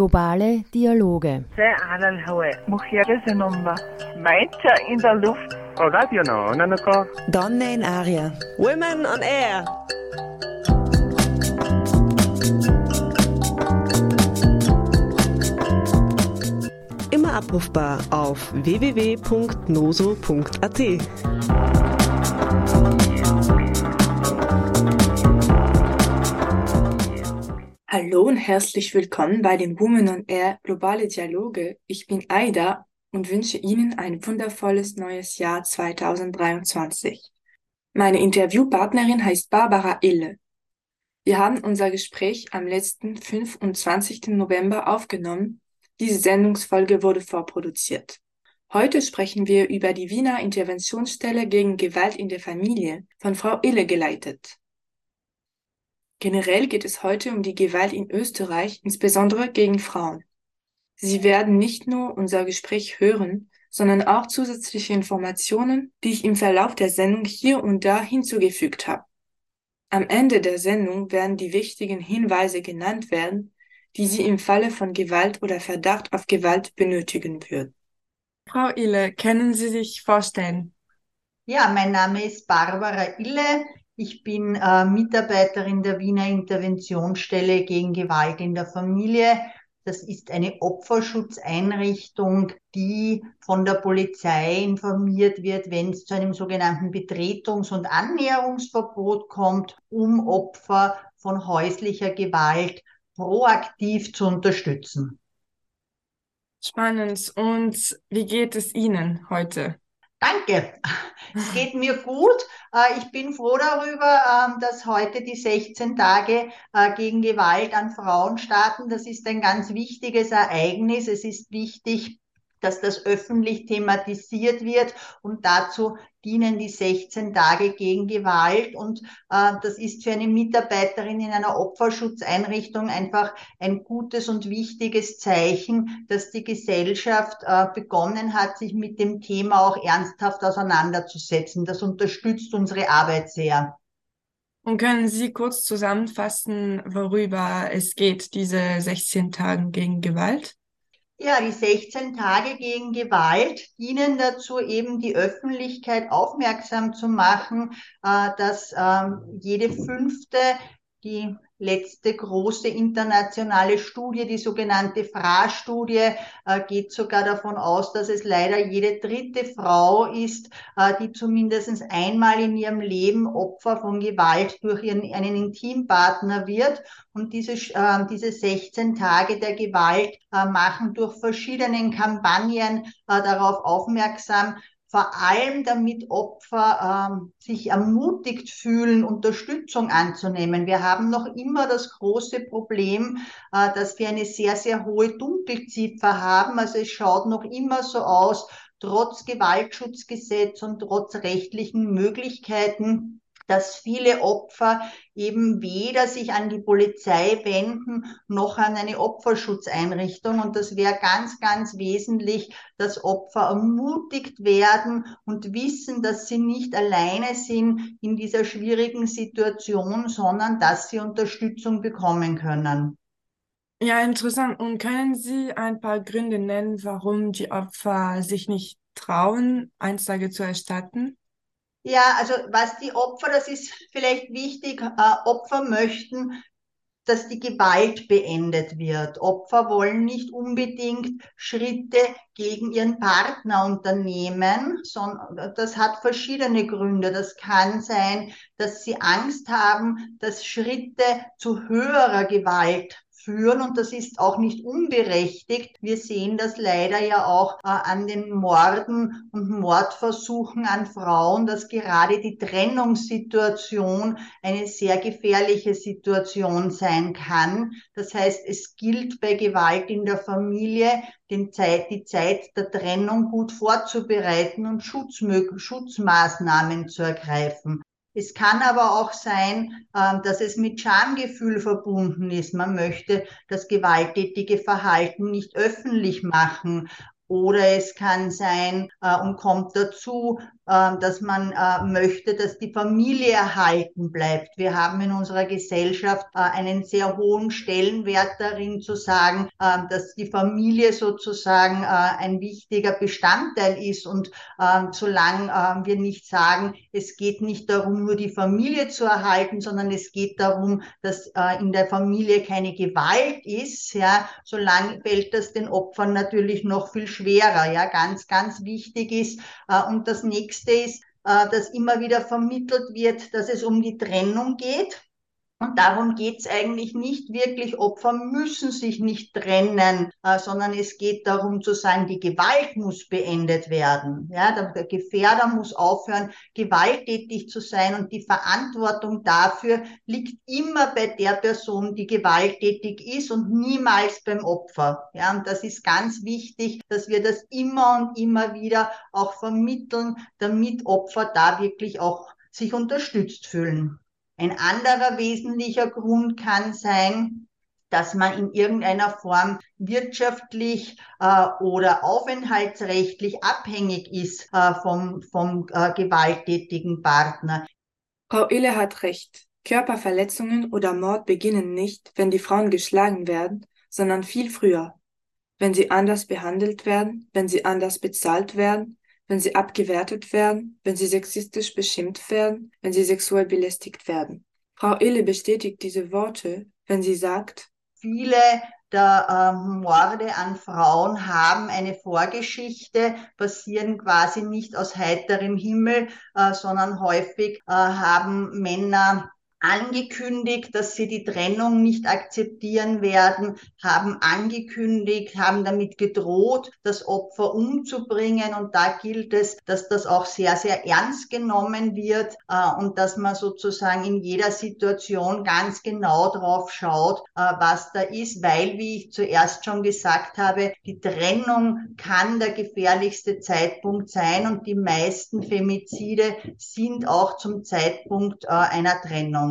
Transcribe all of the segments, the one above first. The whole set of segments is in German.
Globale Dialoge. in der Luft. Donne in Aria. Women on Air. Immer abrufbar auf www.noso.at. Hallo und herzlich willkommen bei den Women on Air Globale Dialoge. Ich bin Aida und wünsche Ihnen ein wundervolles neues Jahr 2023. Meine Interviewpartnerin heißt Barbara Ille. Wir haben unser Gespräch am letzten 25. November aufgenommen. Diese Sendungsfolge wurde vorproduziert. Heute sprechen wir über die Wiener Interventionsstelle gegen Gewalt in der Familie von Frau Ille geleitet. Generell geht es heute um die Gewalt in Österreich, insbesondere gegen Frauen. Sie werden nicht nur unser Gespräch hören, sondern auch zusätzliche Informationen, die ich im Verlauf der Sendung hier und da hinzugefügt habe. Am Ende der Sendung werden die wichtigen Hinweise genannt werden, die Sie im Falle von Gewalt oder Verdacht auf Gewalt benötigen würden. Frau Ille, können Sie sich vorstellen? Ja, mein Name ist Barbara Ille. Ich bin äh, Mitarbeiterin der Wiener Interventionsstelle gegen Gewalt in der Familie. Das ist eine Opferschutzeinrichtung, die von der Polizei informiert wird, wenn es zu einem sogenannten Betretungs- und Annäherungsverbot kommt, um Opfer von häuslicher Gewalt proaktiv zu unterstützen. Spannend. Und wie geht es Ihnen heute? Danke. Es geht mir gut. Äh, ich bin froh darüber, ähm, dass heute die 16 Tage äh, gegen Gewalt an Frauen starten. Das ist ein ganz wichtiges Ereignis. Es ist wichtig, dass das öffentlich thematisiert wird und dazu dienen die 16 Tage gegen Gewalt und äh, das ist für eine Mitarbeiterin in einer Opferschutzeinrichtung einfach ein gutes und wichtiges Zeichen, dass die Gesellschaft äh, begonnen hat, sich mit dem Thema auch ernsthaft auseinanderzusetzen. Das unterstützt unsere Arbeit sehr. Und können Sie kurz zusammenfassen, worüber es geht, diese 16 Tage gegen Gewalt? Ja, die 16 Tage gegen Gewalt dienen dazu, eben die Öffentlichkeit aufmerksam zu machen, äh, dass ähm, jede fünfte, die letzte große internationale Studie, die sogenannte FRA-Studie, äh, geht sogar davon aus, dass es leider jede dritte Frau ist, äh, die zumindest einmal in ihrem Leben Opfer von Gewalt durch ihren, einen Intimpartner wird. Und diese, äh, diese 16 Tage der Gewalt machen durch verschiedenen Kampagnen darauf aufmerksam, vor allem damit Opfer ähm, sich ermutigt fühlen, Unterstützung anzunehmen. Wir haben noch immer das große Problem, äh, dass wir eine sehr, sehr hohe Dunkelziffer haben. Also es schaut noch immer so aus, trotz Gewaltschutzgesetz und trotz rechtlichen Möglichkeiten, dass viele Opfer eben weder sich an die Polizei wenden noch an eine Opferschutzeinrichtung. Und das wäre ganz, ganz wesentlich, dass Opfer ermutigt werden und wissen, dass sie nicht alleine sind in dieser schwierigen Situation, sondern dass sie Unterstützung bekommen können. Ja, interessant. Und können Sie ein paar Gründe nennen, warum die Opfer sich nicht trauen, Einsage zu erstatten? Ja, also was die Opfer, das ist vielleicht wichtig, äh, Opfer möchten, dass die Gewalt beendet wird. Opfer wollen nicht unbedingt Schritte gegen ihren Partner unternehmen, sondern das hat verschiedene Gründe. Das kann sein, dass sie Angst haben, dass Schritte zu höherer Gewalt führen und das ist auch nicht unberechtigt. Wir sehen das leider ja auch äh, an den Morden und Mordversuchen an Frauen, dass gerade die Trennungssituation eine sehr gefährliche Situation sein kann. Das heißt, es gilt bei Gewalt in der Familie, Zeit, die Zeit der Trennung gut vorzubereiten und Schutzmaßnahmen zu ergreifen. Es kann aber auch sein, ähm, dass es mit Schamgefühl verbunden ist. Man möchte das gewalttätige Verhalten nicht öffentlich machen. Oder es kann sein äh, und kommt dazu, dass man äh, möchte, dass die Familie erhalten bleibt. Wir haben in unserer Gesellschaft äh, einen sehr hohen Stellenwert darin zu sagen, äh, dass die Familie sozusagen äh, ein wichtiger Bestandteil ist. Und äh, solange wir nicht sagen, es geht nicht darum, nur die Familie zu erhalten, sondern es geht darum, dass in der Familie keine Gewalt ist, ja, solange fällt das den Opfern natürlich noch viel schwerer. Ja, ganz, ganz wichtig ist. Und das nächste ist, äh, dass immer wieder vermittelt wird, dass es um die Trennung geht. Und darum geht's eigentlich nicht wirklich. Opfer müssen sich nicht trennen, äh, sondern es geht darum zu sagen, die Gewalt muss beendet werden. Ja, der, der Gefährder muss aufhören, gewalttätig zu sein und die Verantwortung dafür liegt immer bei der Person, die gewalttätig ist und niemals beim Opfer. Ja, und das ist ganz wichtig, dass wir das immer und immer wieder auch vermitteln, damit Opfer da wirklich auch sich unterstützt fühlen. Ein anderer wesentlicher Grund kann sein, dass man in irgendeiner Form wirtschaftlich äh, oder aufenthaltsrechtlich abhängig ist äh, vom, vom äh, gewalttätigen Partner. Frau Ille hat recht. Körperverletzungen oder Mord beginnen nicht, wenn die Frauen geschlagen werden, sondern viel früher. Wenn sie anders behandelt werden, wenn sie anders bezahlt werden, wenn sie abgewertet werden, wenn sie sexistisch beschimpft werden, wenn sie sexuell belästigt werden. Frau Ille bestätigt diese Worte, wenn sie sagt, viele der ähm, Morde an Frauen haben eine Vorgeschichte, passieren quasi nicht aus heiterem Himmel, äh, sondern häufig äh, haben Männer angekündigt, dass sie die Trennung nicht akzeptieren werden, haben angekündigt, haben damit gedroht, das Opfer umzubringen. Und da gilt es, dass das auch sehr, sehr ernst genommen wird äh, und dass man sozusagen in jeder Situation ganz genau drauf schaut, äh, was da ist, weil, wie ich zuerst schon gesagt habe, die Trennung kann der gefährlichste Zeitpunkt sein und die meisten Femizide sind auch zum Zeitpunkt äh, einer Trennung.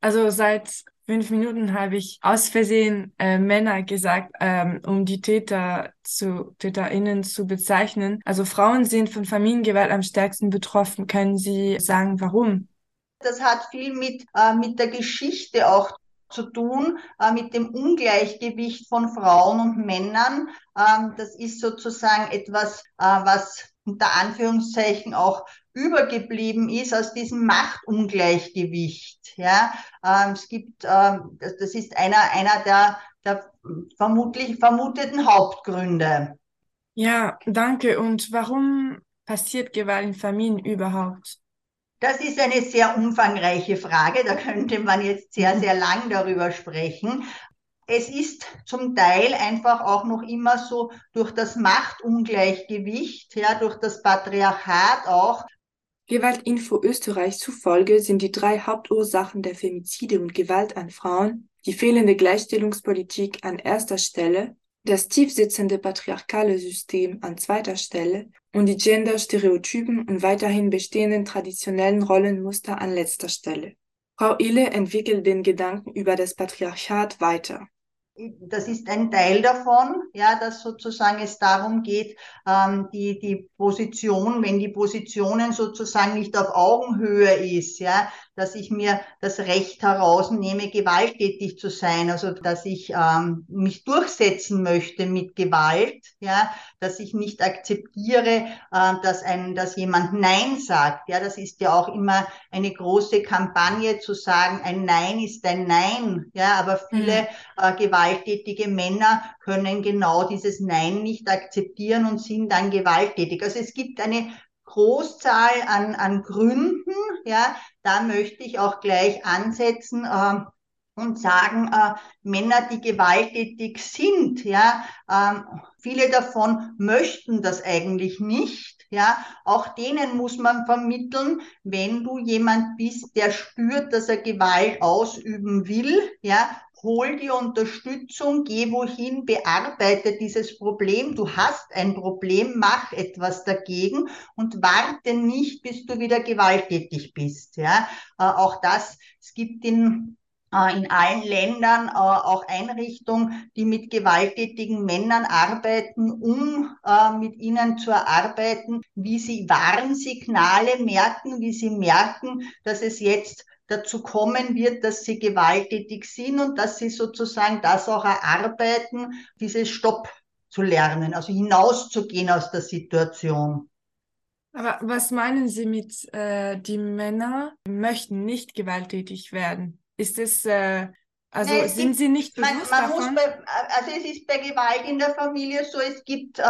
Also seit fünf Minuten habe ich aus Versehen äh, Männer gesagt, ähm, um die Täter zu TäterInnen zu bezeichnen. Also Frauen sind von Familiengewalt am stärksten betroffen. Können Sie sagen, warum? Das hat viel mit, äh, mit der Geschichte auch zu tun, äh, mit dem Ungleichgewicht von Frauen und Männern. Ähm, das ist sozusagen etwas, äh, was unter Anführungszeichen auch übergeblieben ist aus diesem Machtungleichgewicht. Ja, ähm, es gibt, ähm, das, das, ist einer, einer der, der vermutlich vermuteten Hauptgründe. Ja, danke. Und warum passiert Gewalt in Familien überhaupt? Das ist eine sehr umfangreiche Frage. Da könnte man jetzt sehr, sehr lang darüber sprechen. Es ist zum Teil einfach auch noch immer so durch das Machtungleichgewicht, ja, durch das Patriarchat auch, Gewaltinfo Österreich zufolge sind die drei Hauptursachen der Femizide und Gewalt an Frauen die fehlende Gleichstellungspolitik an erster Stelle, das tiefsitzende patriarchale System an zweiter Stelle und die Gender-Stereotypen und weiterhin bestehenden traditionellen Rollenmuster an letzter Stelle. Frau Ille entwickelt den Gedanken über das Patriarchat weiter das ist ein Teil davon, ja, dass sozusagen es darum geht, ähm, die, die Position, wenn die Positionen sozusagen nicht auf Augenhöhe ist, ja, dass ich mir das Recht herausnehme, gewalttätig zu sein, also dass ich ähm, mich durchsetzen möchte mit Gewalt, ja, dass ich nicht akzeptiere, äh, dass ein, dass jemand Nein sagt, ja, das ist ja auch immer eine große Kampagne zu sagen, ein Nein ist ein Nein, ja, aber viele mhm. äh, gewalttätige Männer können genau dieses Nein nicht akzeptieren und sind dann gewalttätig. Also es gibt eine Großzahl an, an Gründen, ja, da möchte ich auch gleich ansetzen äh, und sagen, äh, Männer, die gewalttätig sind, ja, äh, viele davon möchten das eigentlich nicht, ja, auch denen muss man vermitteln, wenn du jemand bist, der spürt, dass er Gewalt ausüben will, ja, hol die Unterstützung, geh wohin, bearbeite dieses Problem. Du hast ein Problem, mach etwas dagegen und warte nicht, bis du wieder gewalttätig bist. Ja, äh, auch das, es gibt in äh, in allen Ländern äh, auch Einrichtungen, die mit gewalttätigen Männern arbeiten, um äh, mit ihnen zu erarbeiten, wie sie Warnsignale merken, wie sie merken, dass es jetzt dazu kommen wird, dass sie gewalttätig sind und dass sie sozusagen das auch erarbeiten, dieses Stopp zu lernen, also hinauszugehen aus der Situation. Aber was meinen Sie mit, äh, die Männer möchten nicht gewalttätig werden? Ist es, äh, also Nee, sind gibt, Sie nicht man, bewusst man muss davon? bei, also es ist bei Gewalt in der Familie so, es gibt, äh,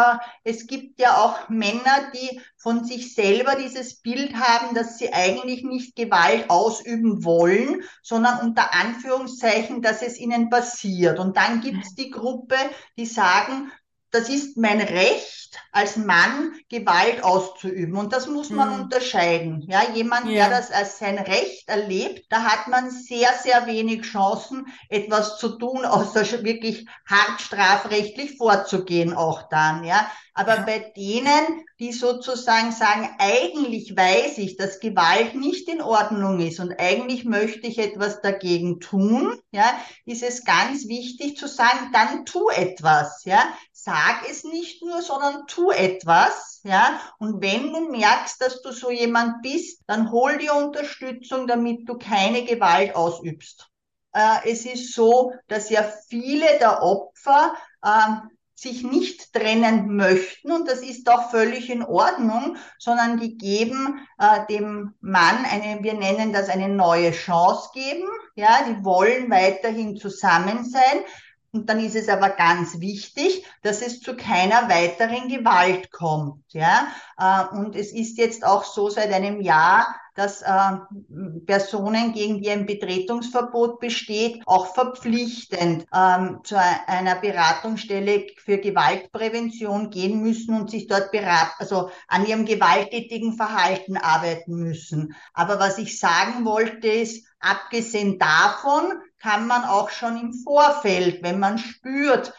es gibt ja auch Männer, die von sich selber dieses Bild haben, dass sie eigentlich nicht Gewalt ausüben wollen, sondern unter Anführungszeichen, dass es ihnen passiert. Und dann gibt es die Gruppe, die sagen, das ist mein Recht als Mann, Gewalt auszuüben. Und das muss man Mhm. unterscheiden. Ja, jemand, Ja. der das als sein Recht erlebt, da hat man sehr, sehr wenig Chancen, etwas zu tun, außer wirklich hart strafrechtlich vorzugehen auch dann. Ja, aber Ja. bei denen, die sozusagen sagen, eigentlich weiß ich, dass Gewalt nicht in Ordnung ist und eigentlich möchte ich etwas dagegen tun, ja, ist es ganz wichtig zu sagen, dann tu etwas, ja. Sag es nicht nur, sondern tu etwas, ja. Und wenn du merkst, dass du so jemand bist, dann hol dir Unterstützung, damit du keine Gewalt ausübst. Äh, es ist so, dass ja viele der Opfer ähm, sich nicht trennen möchten und das ist auch völlig in Ordnung, sondern die geben äh, dem Mann eine, wir nennen das eine neue Chance geben, ja, die wollen weiterhin zusammen sein. Und dann ist es aber ganz wichtig, dass es zu keiner weiteren Gewalt kommt, ja. Äh, und es ist jetzt auch so seit einem Jahr, dass äh, Personen, gegen die ein Betretungsverbot besteht, auch verpflichtend ähm, zu einer Beratungsstelle für Gewaltprävention gehen müssen und sich dort beraten, also an ihrem gewalttätigen Verhalten arbeiten müssen. Aber was ich sagen wollte ist, abgesehen davon kann man auch schon im Vorfeld, wenn man spürt,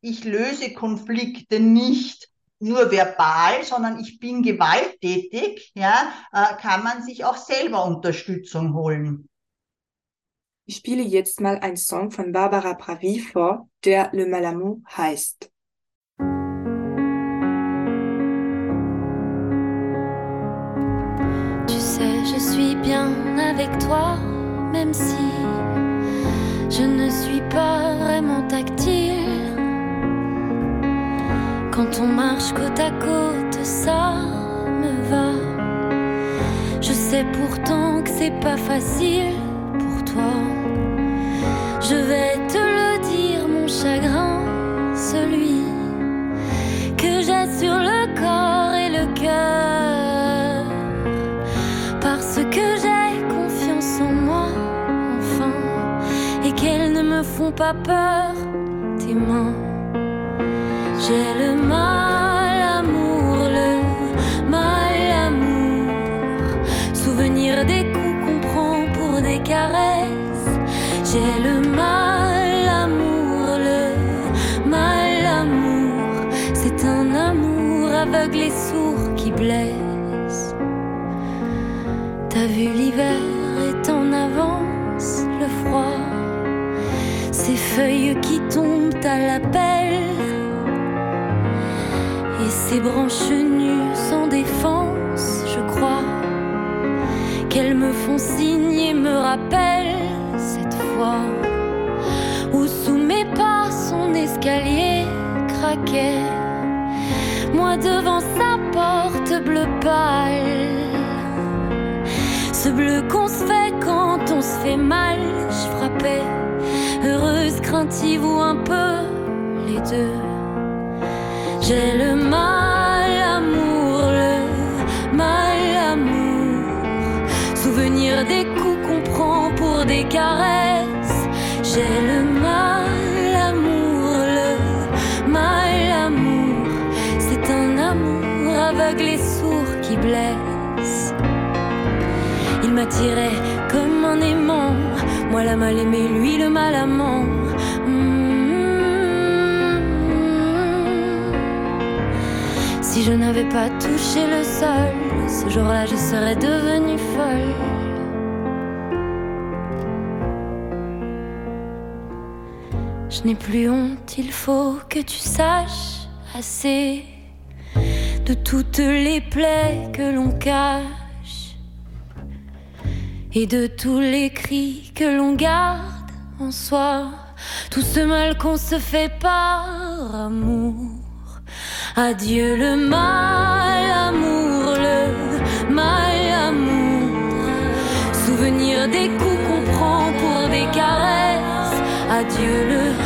ich löse Konflikte nicht nur verbal, sondern ich bin gewalttätig, ja, äh, kann man sich auch selber Unterstützung holen. Ich spiele jetzt mal einen Song von Barbara Pravi vor, der Le Malamour heißt. Tu sais, je suis bien avec toi, même si je ne suis pas vraiment tactile. Quand on marche côte à côte, ça me va. Je sais pourtant que c'est pas facile pour toi. Je vais te le dire, mon chagrin, celui que j'ai sur le corps et le cœur. Font pas peur, tes mains. J'ai le mal amour, le mal amour. Souvenir des coups qu'on prend pour des caresses. J'ai le mal amour, le mal amour. C'est un amour aveugle et sourd qui blesse. T'as vu l'hiver? À la pelle. Et ces branches nues sans défense, je crois. Qu'elles me font signe et me rappellent cette fois. Où sous mes pas son escalier craquait. Moi devant sa porte bleu pâle. Ce bleu qu'on se fait quand on se fait mal, je frappais. Heureuse, craintive ou un peu les deux. J'ai le mal amour, le mal amour. Souvenir des coups qu'on prend pour des caresses. J'ai le mal amour, le mal amour. C'est un amour aveugle et sourd qui blesse. Il m'attirait comme un aimant, moi la mal aimée, lui le mal amant. Mm. Si je n'avais pas touché le sol, ce jour-là je serais devenue folle. Je n'ai plus honte, il faut que tu saches assez de toutes les plaies que l'on cache et de tous les cris que l'on garde en soi. Tout ce mal qu'on se fait par amour. Adieu le mal amour, le mal amour. Souvenir des coups qu'on prend pour des caresses. Adieu le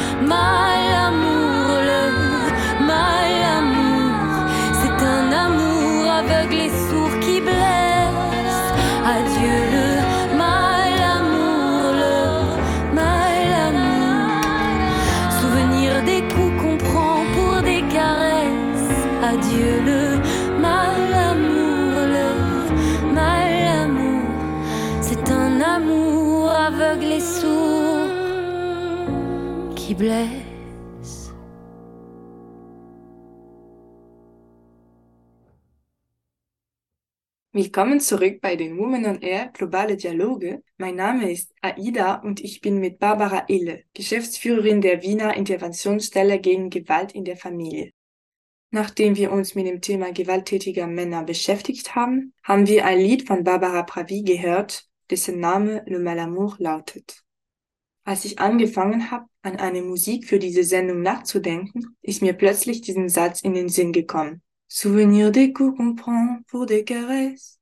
blesse. Willkommen zurück bei den Women on Air Globale Dialoge. Mein Name ist Aida und ich bin mit Barbara Ille, Geschäftsführerin der Wiener Interventionsstelle gegen Gewalt in der Familie. Nachdem wir uns mit dem Thema gewalttätiger Männer beschäftigt haben, haben wir ein Lied von Barbara Pravi gehört, dessen Name Le Malamour lautet. Als ich angefangen habe, an eine Musik für diese Sendung nachzudenken, ist mir plötzlich diesen Satz in den Sinn gekommen. Souvenir des coups qu'on prend pour des caresses.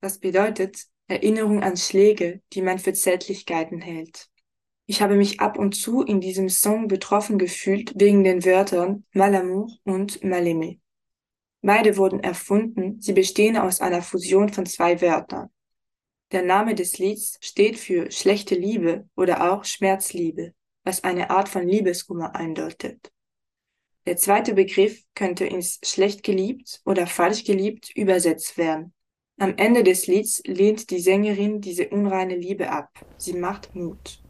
Was bedeutet Erinnerung an Schläge, die man für Zärtlichkeiten hält. Ich habe mich ab und zu in diesem Song betroffen gefühlt wegen den Wörtern Malamour und Mal-aimé. Beide wurden erfunden, sie bestehen aus einer Fusion von zwei Wörtern. Der Name des Lieds steht für schlechte Liebe oder auch Schmerzliebe, was eine Art von Liebeskummer eindeutet. Der zweite Begriff könnte ins schlecht geliebt oder falsch geliebt übersetzt werden. Am Ende des Lieds lehnt die Sängerin diese unreine Liebe ab. Sie macht Mut.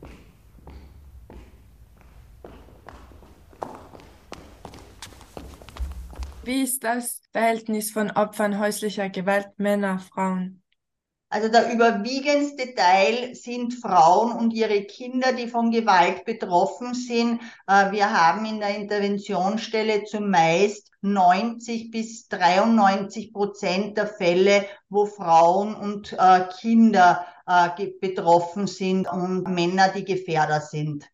Wie ist das Verhältnis von Opfern häuslicher Gewalt Männer, Frauen? Also der überwiegendste Teil sind Frauen und ihre Kinder, die von Gewalt betroffen sind. Äh, Wir haben in der Interventionsstelle zumeist 90 bis 93 Prozent der Fälle, wo Frauen und äh, Kinder äh, betroffen sind und Männer die Gefährder sind.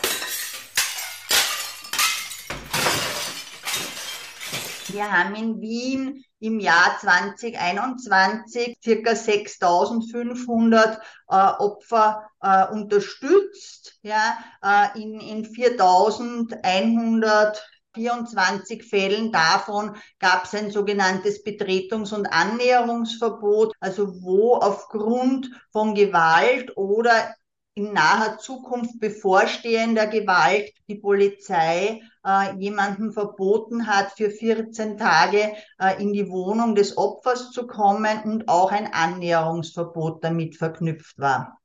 Wir haben in Wien im Jahr 2021 circa 6500 äh, Opfer äh, unterstützt. Ja, äh, in, in 4124 Fällen davon gab es ein sogenanntes Betretungs- und Annäherungsverbot, also wo aufgrund von Gewalt oder in naher Zukunft bevorstehender Gewalt die Polizei äh, jemandem verboten hat, für 14 Tage äh, in die Wohnung des Opfers zu kommen und auch ein Annäherungsverbot damit verknüpft war.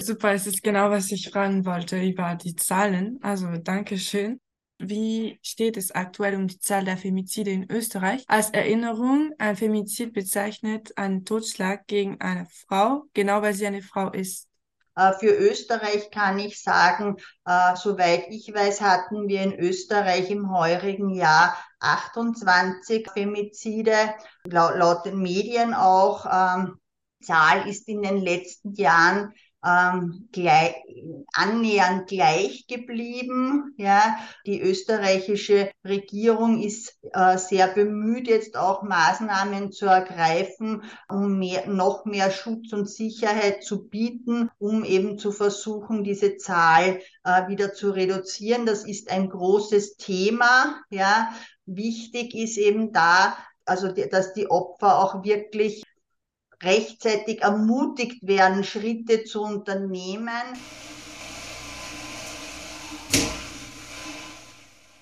Super, es ist genau, was ich fragen wollte über die Zahlen. Also danke schön. Wie steht es aktuell um die Zahl der Femizide in Österreich? Als Erinnerung, ein Femizid bezeichnet einen Totschlag gegen eine Frau, genau weil sie eine Frau ist. Äh, Für Österreich kann ich sagen, äh, soweit ich weiß, hatten wir in Österreich im heurigen Jahr 28 Femizide, laut, den Medien auch. Ähm, Zahl ist in den letzten Jahren ähm, gleich, annähernd gleich geblieben. Ja, die österreichische Regierung ist äh, sehr bemüht, jetzt auch Maßnahmen zu ergreifen, um mehr, noch mehr Schutz und Sicherheit zu bieten, um eben zu versuchen, diese Zahl äh, wieder zu reduzieren. Das ist ein großes Thema. Ja, wichtig ist eben da, also dass die Opfer auch wirklich rechtzeitig ermutigt werden, Schritte zu unternehmen.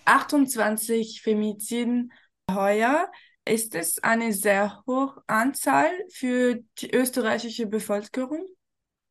28 Femiziden heuer. Ist es eine sehr hohe Anzahl für die österreichische Bevölkerung?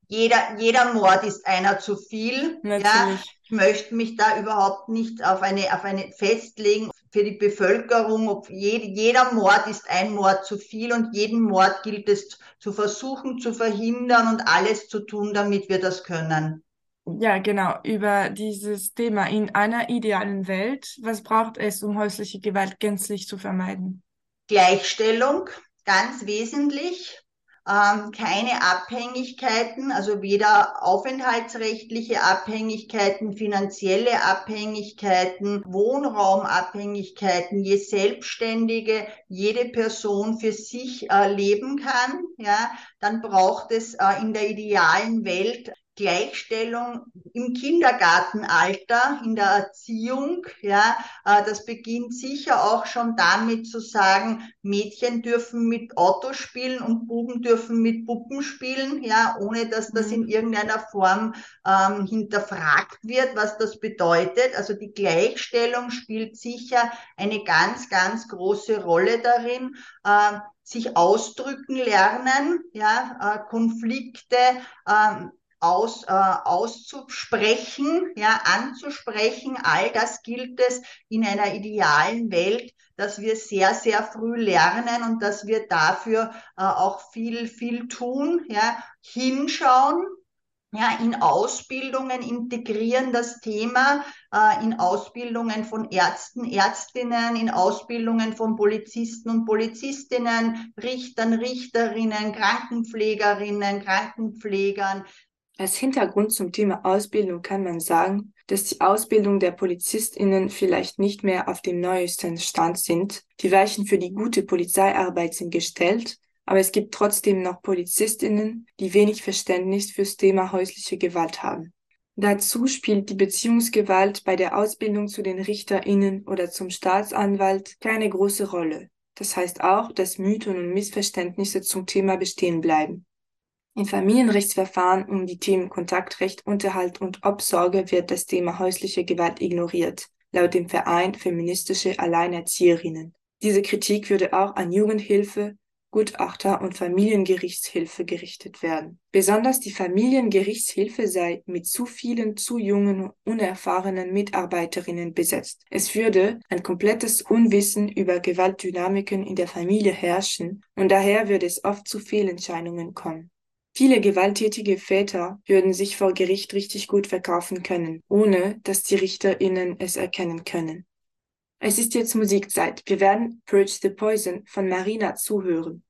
Jeder, jeder Mord ist einer zu viel. Ja, Natürlich. ich möchte mich da überhaupt nicht auf eine, auf eine festlegen für die Bevölkerung. Ob jed, jeder Mord ist ein Mord zu viel und jeden Mord gilt es zu versuchen zu verhindern und alles zu tun, damit wir das können. Ja, genau, über dieses Thema in einer idealen Welt. Was braucht es, um häusliche Gewalt gänzlich zu vermeiden? Gleichstellung, ganz wesentlich. Ähm, keine Abhängigkeiten, also weder aufenthaltsrechtliche Abhängigkeiten, finanzielle Abhängigkeiten, Wohnraumabhängigkeiten, je selbstständige jede Person für sich äh, leben kann, ja, dann braucht es äh, in der idealen Welt Gleichstellung im Kindergartenalter, in der Erziehung, ja, äh, das beginnt sicher auch schon damit zu sagen, Mädchen dürfen mit Auto spielen und Buben dürfen mit Puppen spielen, ja, ohne dass das in mhm. irgendeiner Form ähm, hinterfragt wird, was das bedeutet. Also die Gleichstellung spielt sicher eine ganz, ganz große Rolle darin. Äh, sich ausdrücken lernen, ja, äh, Konflikte äh, aus, äh, auszusprechen, ja, anzusprechen. All das gilt es in einer idealen Welt, dass wir sehr, sehr früh lernen und dass wir dafür äh, auch viel, viel tun, ja, hinschauen, ja, in Ausbildungen integrieren das Thema, äh, in Ausbildungen von Ärzten, Ärztinnen, in Ausbildungen von Polizisten und Polizistinnen, Richtern, Richterinnen, Krankenpflegerinnen, Krankenpflegern, als Hintergrund zum Thema Ausbildung kann man sagen, dass die Ausbildung der PolizistInnen vielleicht nicht mehr auf dem neuesten Stand sind. Die Weichen für die gute Polizeiarbeit sind gestellt, aber es gibt trotzdem noch PolizistInnen, die wenig Verständnis fürs Thema häusliche Gewalt haben. Dazu spielt die Beziehungsgewalt bei der Ausbildung zu den RichterInnen oder zum Staatsanwalt keine große Rolle. Das heißt auch, dass Mythen und Missverständnisse zum Thema bestehen bleiben. In Familienrechtsverfahren um die Themen Kontaktrecht, Unterhalt und Obsorge wird das Thema häusliche Gewalt ignoriert, laut dem Verein Feministische Alleinerzieherinnen. Diese Kritik würde auch an Jugendhilfe, Gutachter und Familiengerichtshilfe gerichtet werden. Besonders die Familiengerichtshilfe sei mit zu vielen zu jungen, unerfahrenen Mitarbeiterinnen besetzt. Es würde ein komplettes Unwissen über Gewaltdynamiken in der Familie herrschen und daher würde es oft zu Fehlentscheidungen kommen. Viele gewalttätige Väter würden sich vor Gericht richtig gut verkaufen können, ohne dass die RichterInnen es erkennen können. Es ist jetzt Musikzeit. Wir werden Purge the Poison von Marina zuhören.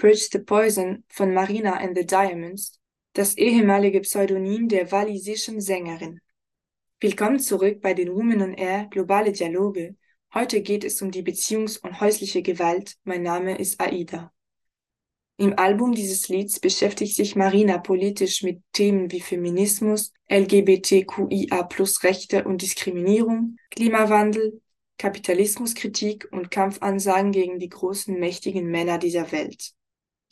Bridge the Poison von Marina and the Diamonds, das ehemalige Pseudonym der walisischen Sängerin. Willkommen zurück bei den Women on Air Globale Dialoge. Heute geht es um die Beziehungs- und häusliche Gewalt. Mein Name ist Aida. Im Album dieses Lieds beschäftigt sich Marina politisch mit Themen wie Feminismus, LGBTQIA Rechte und Diskriminierung, Klimawandel, Kapitalismuskritik und Kampfansagen gegen die großen mächtigen Männer dieser Welt.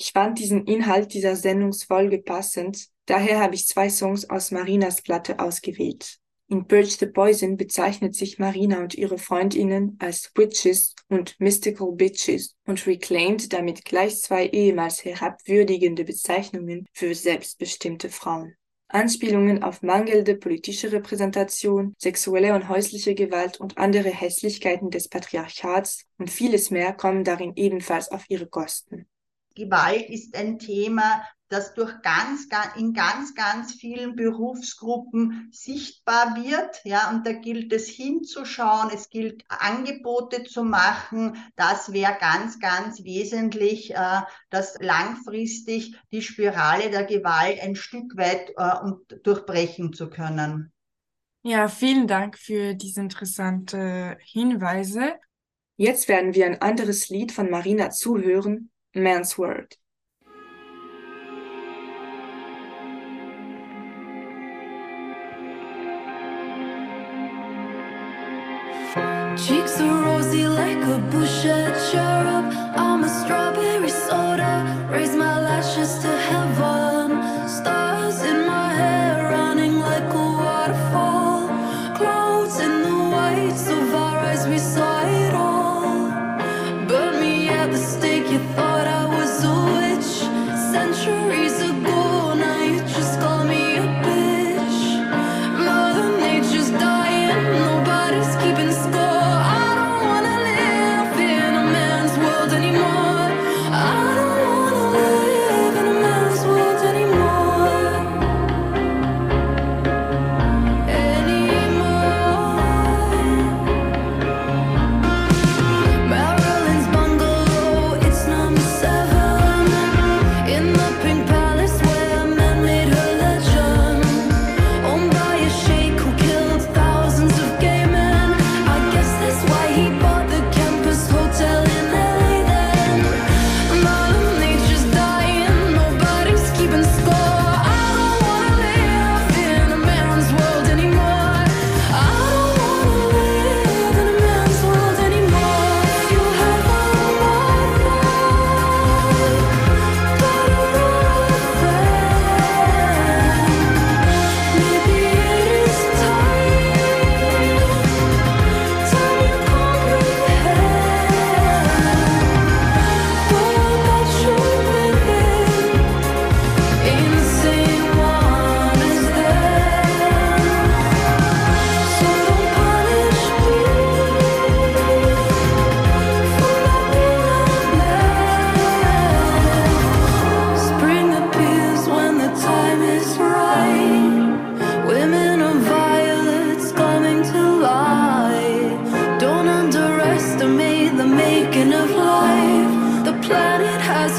Ich fand diesen Inhalt dieser Sendungsfolge passend, daher habe ich zwei Songs aus Marinas Platte ausgewählt. In Purge the Poison bezeichnet sich Marina und ihre Freundinnen als Witches und Mystical Bitches und reclaimt damit gleich zwei ehemals herabwürdigende Bezeichnungen für selbstbestimmte Frauen. Anspielungen auf mangelnde politische Repräsentation, sexuelle und häusliche Gewalt und andere Hässlichkeiten des Patriarchats und vieles mehr kommen darin ebenfalls auf ihre Kosten. Gewalt ist ein Thema, das durch ganz, ganz, in ganz, ganz vielen Berufsgruppen sichtbar wird. Ja, und da gilt es hinzuschauen, es gilt Angebote zu machen. Das wäre ganz, ganz wesentlich, äh, dass langfristig die Spirale der Gewalt ein Stück weit äh, und durchbrechen zu können. Ja, vielen Dank für diese interessanten Hinweise. Jetzt werden wir ein anderes Lied von Marina zuhören, Man's Word. Cheeks are rosy like a bouchette cherub. I'm a strawberry soda. Raise my lashes to heaven.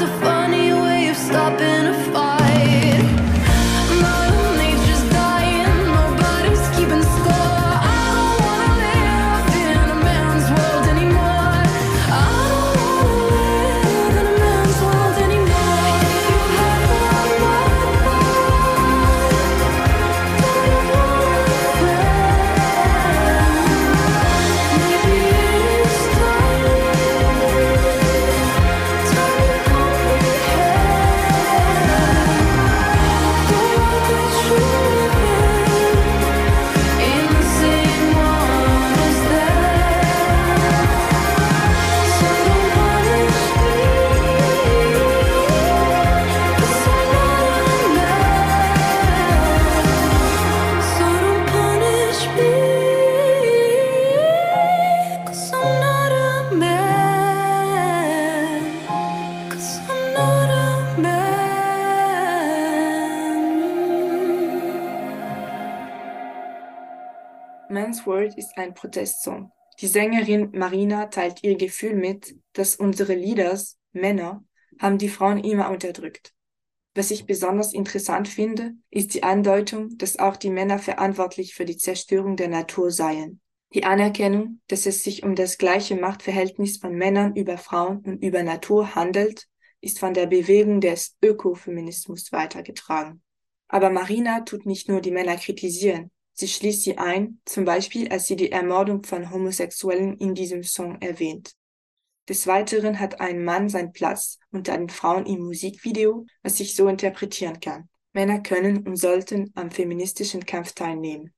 so far. Ein Protestsong. Die Sängerin Marina teilt ihr Gefühl mit, dass unsere Leaders, Männer, haben die Frauen immer unterdrückt. Was ich besonders interessant finde, ist die Andeutung, dass auch die Männer verantwortlich für die Zerstörung der Natur seien. Die Anerkennung, dass es sich um das gleiche Machtverhältnis von Männern über Frauen und über Natur handelt, ist von der Bewegung des Ökofeminismus weitergetragen. Aber Marina tut nicht nur die Männer kritisieren, sie schließt sie ein, zum Beispiel als sie die Ermordung von Homosexuellen in diesem Song erwähnt. Des Weiteren hat ein Mann seinen Platz unter den Frauen im Musikvideo, was ich so interpretieren kann. Männer können und sollten am feministischen Kampf teilnehmen.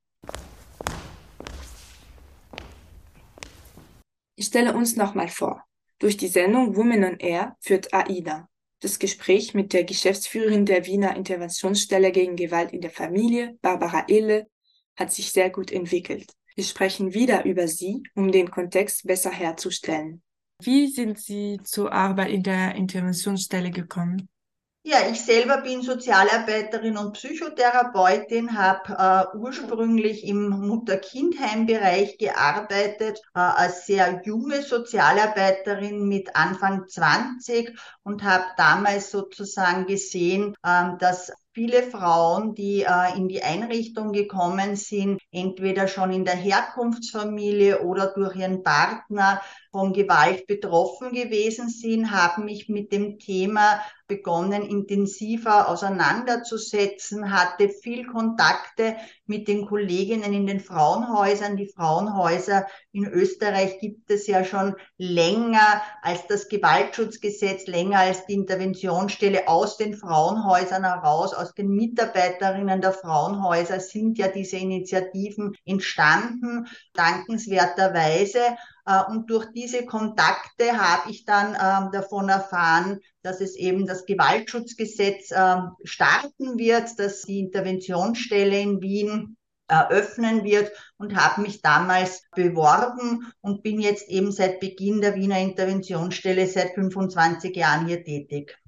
Ich stelle uns nochmal vor. Durch die Sendung Women on Air führt AIDA. Das Gespräch mit der Geschäftsführerin der Wiener Interventionsstelle gegen Gewalt in der Familie, Barbara Ille, hat sich sehr gut entwickelt. Wir sprechen wieder über sie, um den Kontext besser herzustellen. Wie sind Sie zur Arbeit in der Interventionsstelle gekommen? Ja, ich selber bin Sozialarbeiterin und Psychotherapeutin, habe äh, ursprünglich im Mutter-Kind-Heimbereich gearbeitet, äh, als sehr junge Sozialarbeiterin mit Anfang 20 und habe damals sozusagen gesehen, äh, dass viele Frauen, die äh, in die Einrichtung gekommen sind, entweder schon in der Herkunftsfamilie oder durch ihren Partner von Gewalt betroffen gewesen sind, haben mich mit dem Thema begonnen, intensiver auseinanderzusetzen, hatte viel Kontakte mit den Kolleginnen in den Frauenhäusern. Die Frauenhäuser in Österreich gibt es ja schon länger als das Gewaltschutzgesetz, länger als die Interventionsstelle aus den Frauenhäusern heraus, aus den Mitarbeiterinnen der Frauenhäuser sind ja diese Initiativen entstanden, dankenswerterweise. Äh, und durch diese Kontakte habe ich dann ähm, davon erfahren, dass es eben das Gewaltschutzgesetz ähm, starten wird, dass die Interventionsstelle in Wien eröffnen wird und habe mich damals beworben und bin jetzt eben seit Beginn der Wiener Interventionsstelle seit 25 Jahren hier tätig.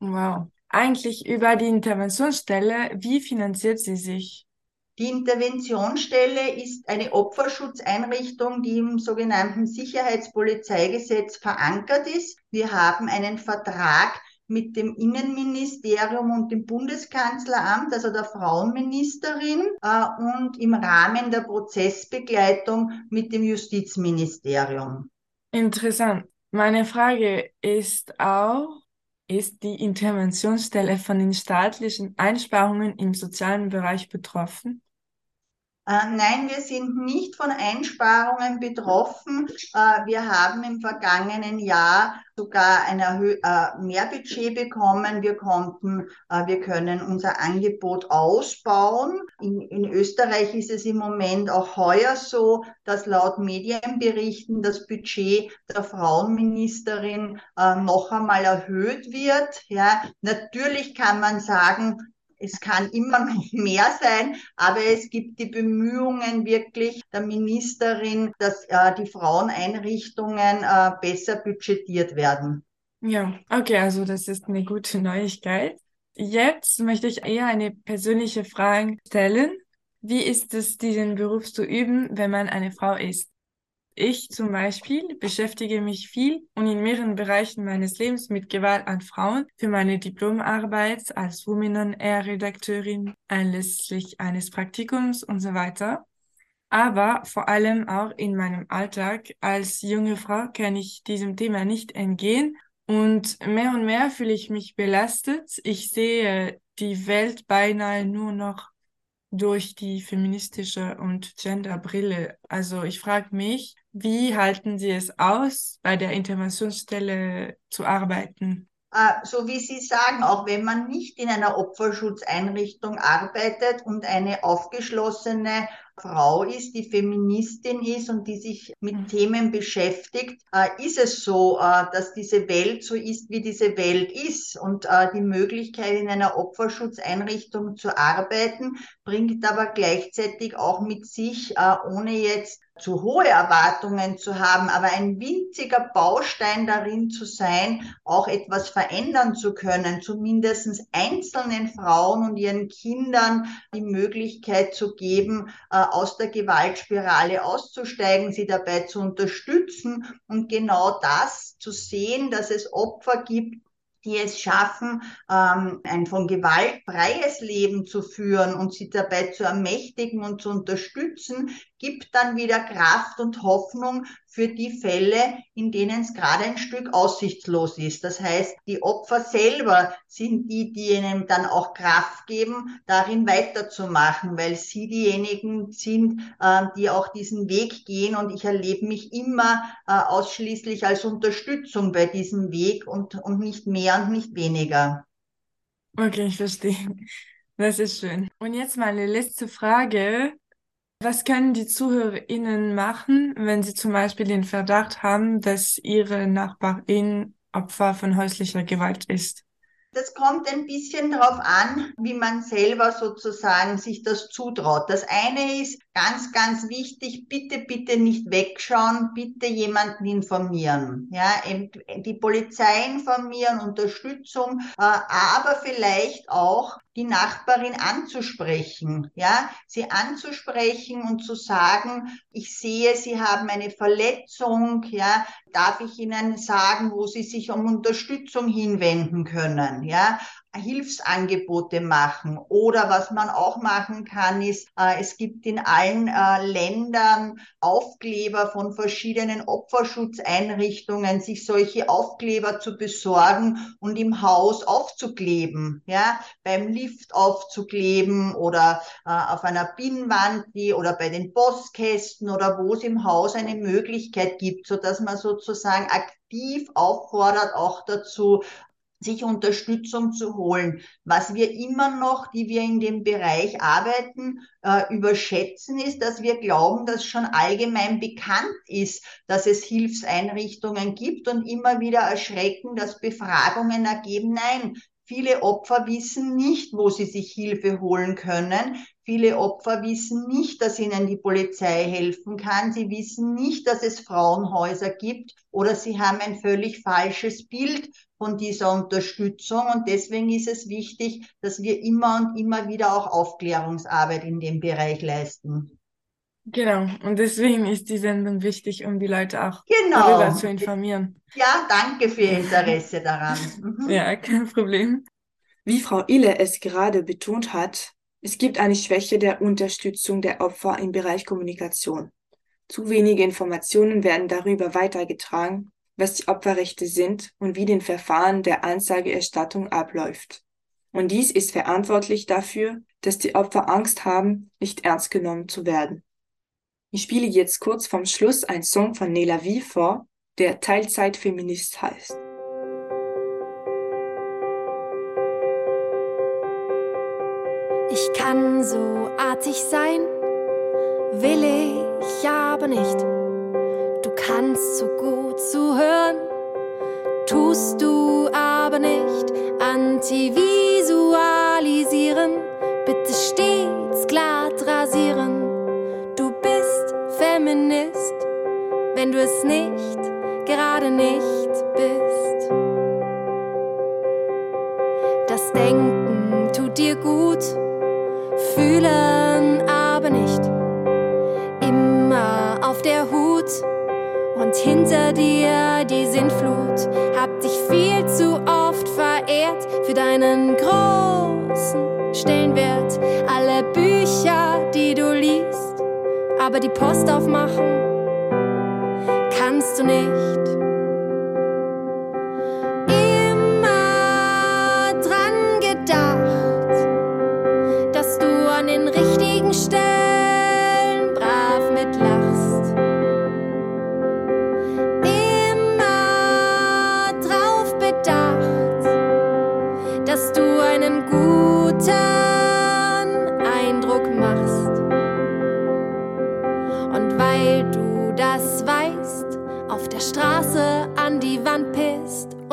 Wow. Eigentlich über die Interventionsstelle, wie finanziert sie sich? Die Interventionsstelle ist eine Opferschutzeinrichtung, die im sogenannten Sicherheitspolizeigesetz verankert ist. Wir haben einen Vertrag mit dem Innenministerium und dem Bundeskanzleramt, also der Frauenministerin, äh, und im Rahmen der Prozessbegleitung mit dem Justizministerium. Interessant. Meine Frage ist auch, ist die Interventionsstelle von den staatlichen Einsparungen im sozialen Bereich betroffen? Äh, nein, wir sind nicht von Einsparungen betroffen. Äh, wir haben im vergangenen Jahr sogar ein äh, Mehrbudget bekommen. Wir konnten, wir können unser Angebot ausbauen. In, in Österreich ist es im Moment auch heuer so, dass laut Medienberichten das Budget der Frauenministerin noch einmal erhöht wird. Ja, natürlich kann man sagen, es kann immer mehr sein, aber es gibt die Bemühungen wirklich der Ministerin, dass äh, die Fraueneinrichtungen äh, besser budgetiert werden. Ja, okay, also das ist eine gute Neuigkeit. Jetzt möchte ich eher eine persönliche Frage stellen. Wie ist es, diesen Beruf zu üben, wenn man eine Frau ist? Ich zum Beispiel beschäftige mich viel und in mehreren Bereichen meines Lebens mit Gewalt an Frauen für meine Diplomarbeit als Women on Air Redakteurin anlässlich eines Praktikums und so weiter. Aber vor allem auch in meinem Alltag als junge Frau kann ich diesem Thema nicht entgehen und mehr und mehr fühle ich mich belastet. Ich sehe die Welt beinahe nur noch durch die feministische und Genderbrille. Also ich frage mich, wie halten Sie es aus, bei der Interventionsstelle zu arbeiten? Äh, so wie Sie sagen, auch wenn man nicht in einer Opferschutzeinrichtung arbeitet und eine aufgeschlossene Frau ist, die Feministin ist und die sich mit mhm. Themen beschäftigt, äh, ist es so, äh, dass diese Welt so ist, wie diese Welt ist. Und die Möglichkeit, in einer Opferschutzeinrichtung zu arbeiten, bringt aber gleichzeitig auch mit sich, ohne jetzt zu hohe Erwartungen zu haben, aber ein winziger Baustein darin zu sein, auch etwas verändern zu können, zumindest einzelnen Frauen und ihren Kindern die Möglichkeit zu geben, äh, aus der Gewaltspirale auszusteigen, sie dabei zu unterstützen und genau das zu sehen, dass es Opfer gibt, die es schaffen, ähm, ein von Gewalt freies Leben zu führen und sie dabei zu ermächtigen und zu unterstützen, gibt dann wieder Kraft und Hoffnung für die Fälle, in denen es gerade ein Stück aussichtslos ist. Das heißt, die Opfer selber sind die, die ihnen dann auch Kraft geben, darin weiterzumachen, weil sie diejenigen sind, äh, die auch diesen Weg gehen. Und ich erlebe mich immer äh, ausschließlich als Unterstützung bei diesem Weg und, und nicht mehr und nicht weniger. Okay, ich verstehe. Das ist schön. Und jetzt meine letzte Frage. Was können die ZuhörerInnen machen, wenn sie zum Beispiel den Verdacht haben, dass ihre Nachbarin Opfer von häuslicher Gewalt ist? Das kommt ein bisschen darauf an, wie man selber sozusagen sich das zutraut. Das eine ist ganz, ganz wichtig, bitte, bitte nicht wegschauen, bitte jemanden informieren. Ja, die Polizei informieren, Unterstützung, äh, aber vielleicht auch die Nachbarin anzusprechen, ja, sie anzusprechen und zu sagen, ich sehe, Sie haben eine Verletzung, ja, darf ich Ihnen sagen, wo Sie sich um Unterstützung hinwenden können, ja, Hilfsangebote machen. Oder was man auch machen kann, ist, äh, es gibt in allen äh, Ländern Aufkleber von verschiedenen Opferschutzeinrichtungen, sich solche Aufkleber zu besorgen und im Haus aufzukleben, ja, beim Lift aufzukleben oder äh, auf einer Pinnwand die, oder bei den Postkästen oder wo es im Haus eine Möglichkeit gibt, so dass man sozusagen aktiv auffordert, auch dazu, sich Unterstützung zu holen. Was wir immer noch, die wir in dem Bereich arbeiten, äh, überschätzen, ist, dass wir glauben, dass schon allgemein bekannt ist, dass es Hilfseinrichtungen gibt und immer wieder erschrecken, dass Befragungen ergeben, nein, Viele Opfer wissen nicht, wo sie sich Hilfe holen können. Viele Opfer wissen nicht, dass ihnen die Polizei helfen kann. Sie wissen nicht, dass es Frauenhäuser gibt oder sie haben ein völlig falsches Bild von dieser Unterstützung. Und deswegen ist es wichtig, dass wir immer und immer wieder auch Aufklärungsarbeit in dem Bereich leisten. Genau, und deswegen ist die Sendung wichtig, um die Leute auch genau. darüber zu informieren. Ja, danke für Ihr Interesse daran. Mhm. Ja, kein Problem. Wie Frau Ille es gerade betont hat, es gibt eine Schwäche der Unterstützung der Opfer im Bereich Kommunikation. Zu wenige Informationen werden darüber weitergetragen, was die Opferrechte sind und wie den Verfahren der Anzeigeerstattung abläuft. Und dies ist verantwortlich dafür, dass die Opfer Angst haben, nicht ernst genommen zu werden. Ich spiele jetzt kurz vom Schluss ein Song von Nela Vie vor, der Teilzeitfeminist heißt. Ich kann so artig sein, will ich aber nicht. Du kannst so gut zuhören, tust du aber nicht. Antivisualisieren, bitte stets glatt rasieren Feminist, wenn du es nicht, gerade nicht bist. Das Denken tut dir gut, fühlen und hinter dir die Sintflut. Hab dich viel zu oft verehrt für deinen großen Stellenwert. Alle Bücher, die du liest aber die Post aufmachen kannst du nicht.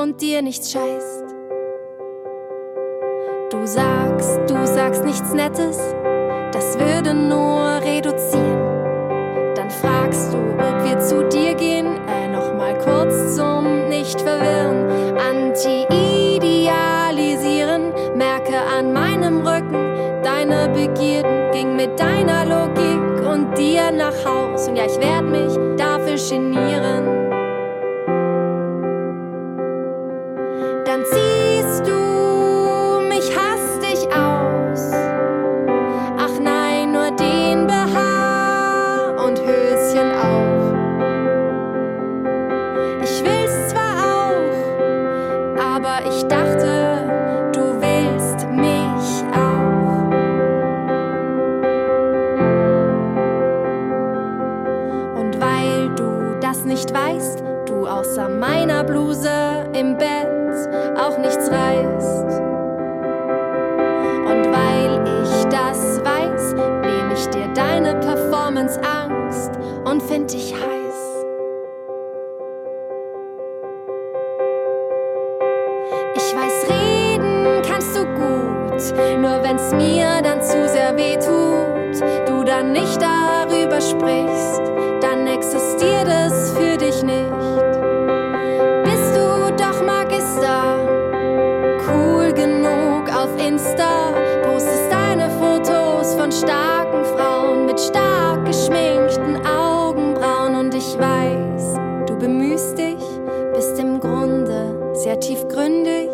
und dir nichts scheißt. Du sagst, du sagst nichts Nettes, das würde nur reduzieren. Dann fragst du, ob wir zu dir gehen, äh, nochmal kurz zum Nicht-Verwirren. Anti-Idealisieren, merke an meinem Rücken deine Begierden, ging mit deiner Logik und dir nach Haus. Und ja, ich werd mich dafür genieren. Gut, nur wenn's mir dann zu sehr weh tut, du dann nicht darüber sprichst, dann existiert es für dich nicht. Bist du doch Magister, cool genug auf Insta, postest deine Fotos von starken Frauen mit stark geschminkten Augenbrauen und ich weiß, du bemühst dich, bist im Grunde sehr tiefgründig.